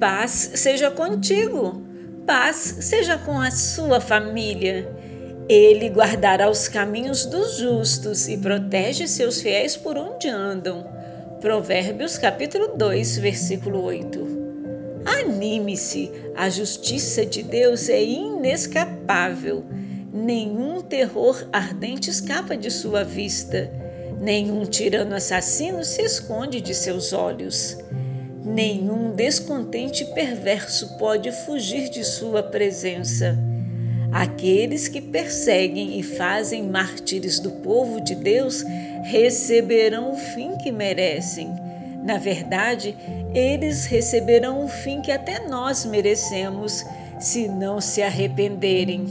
Paz seja contigo, paz seja com a sua família. Ele guardará os caminhos dos justos e protege seus fiéis por onde andam. Provérbios capítulo 2, versículo 8. Anime-se, a justiça de Deus é inescapável. Nenhum terror ardente escapa de sua vista. Nenhum tirano assassino se esconde de seus olhos. Nenhum descontente perverso pode fugir de sua presença. Aqueles que perseguem e fazem mártires do povo de Deus receberão o fim que merecem. Na verdade, eles receberão o fim que até nós merecemos se não se arrependerem.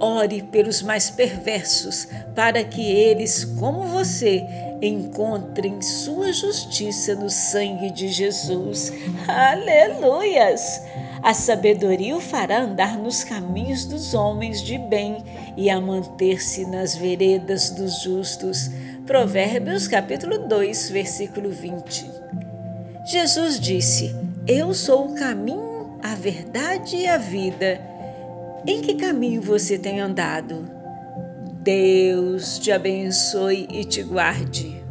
Ore pelos mais perversos, para que eles, como você, encontrem sua justiça no sangue de Jesus. Aleluias! A sabedoria o fará andar nos caminhos dos homens de bem e a manter-se nas veredas dos justos. Provérbios capítulo 2, versículo 20. Jesus disse: Eu sou o caminho, a verdade e a vida. Em que caminho você tem andado? Deus te abençoe e te guarde.